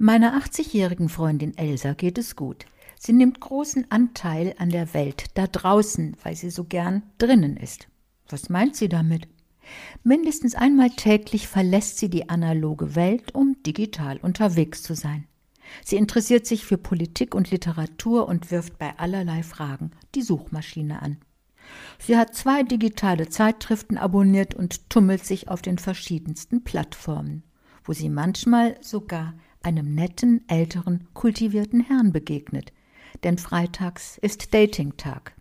Meiner 80-jährigen Freundin Elsa geht es gut. Sie nimmt großen Anteil an der Welt da draußen, weil sie so gern drinnen ist. Was meint sie damit? Mindestens einmal täglich verlässt sie die analoge Welt, um digital unterwegs zu sein. Sie interessiert sich für Politik und Literatur und wirft bei allerlei Fragen die Suchmaschine an. Sie hat zwei digitale Zeitschriften abonniert und tummelt sich auf den verschiedensten Plattformen, wo sie manchmal sogar einem netten, älteren, kultivierten Herrn begegnet. Denn freitags ist Datingtag.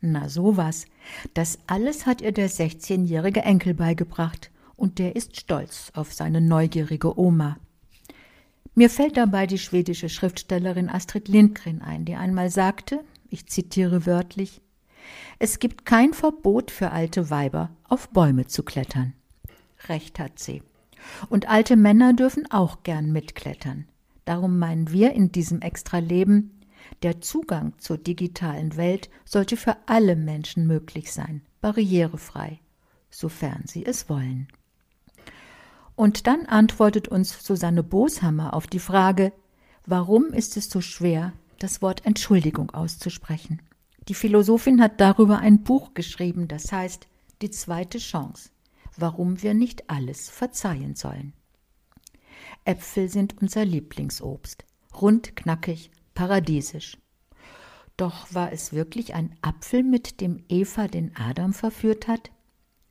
Na sowas. Das alles hat ihr der 16-jährige Enkel beigebracht und der ist stolz auf seine neugierige Oma. Mir fällt dabei die schwedische Schriftstellerin Astrid Lindgren ein, die einmal sagte, ich zitiere wörtlich, es gibt kein Verbot für alte Weiber, auf Bäume zu klettern. Recht hat sie. Und alte Männer dürfen auch gern mitklettern. Darum meinen wir in diesem Extraleben, der Zugang zur digitalen Welt sollte für alle Menschen möglich sein, barrierefrei, sofern sie es wollen. Und dann antwortet uns Susanne Boshammer auf die Frage, warum ist es so schwer, das Wort Entschuldigung auszusprechen? Die Philosophin hat darüber ein Buch geschrieben, das heißt Die zweite Chance, warum wir nicht alles verzeihen sollen. Äpfel sind unser Lieblingsobst, rund, knackig, paradiesisch. Doch war es wirklich ein Apfel, mit dem Eva den Adam verführt hat?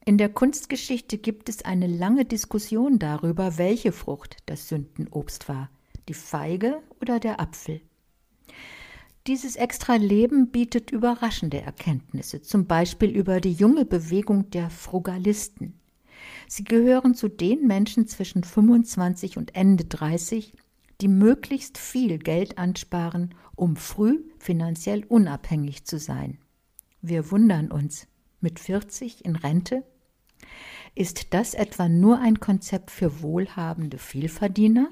In der Kunstgeschichte gibt es eine lange Diskussion darüber, welche Frucht das Sündenobst war, die Feige oder der Apfel. Dieses extra Leben bietet überraschende Erkenntnisse, zum Beispiel über die junge Bewegung der Frugalisten. Sie gehören zu den Menschen zwischen 25 und Ende 30, die möglichst viel Geld ansparen, um früh finanziell unabhängig zu sein. Wir wundern uns, mit 40 in Rente? Ist das etwa nur ein Konzept für wohlhabende Vielverdiener?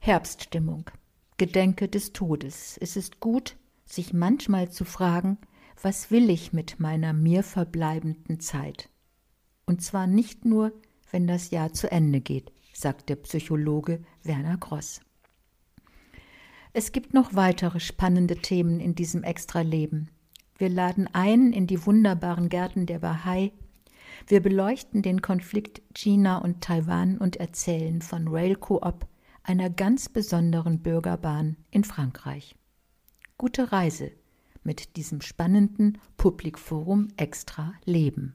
Herbststimmung. Gedenke des Todes. Es ist gut, sich manchmal zu fragen, was will ich mit meiner mir verbleibenden Zeit? Und zwar nicht nur, wenn das Jahr zu Ende geht, sagt der Psychologe Werner Gross. Es gibt noch weitere spannende Themen in diesem Extra-Leben. Wir laden ein in die wunderbaren Gärten der Bahai. Wir beleuchten den Konflikt China und Taiwan und erzählen von Rail Coop, einer ganz besonderen Bürgerbahn in Frankreich. Gute Reise mit diesem spannenden Publikforum Extra Leben.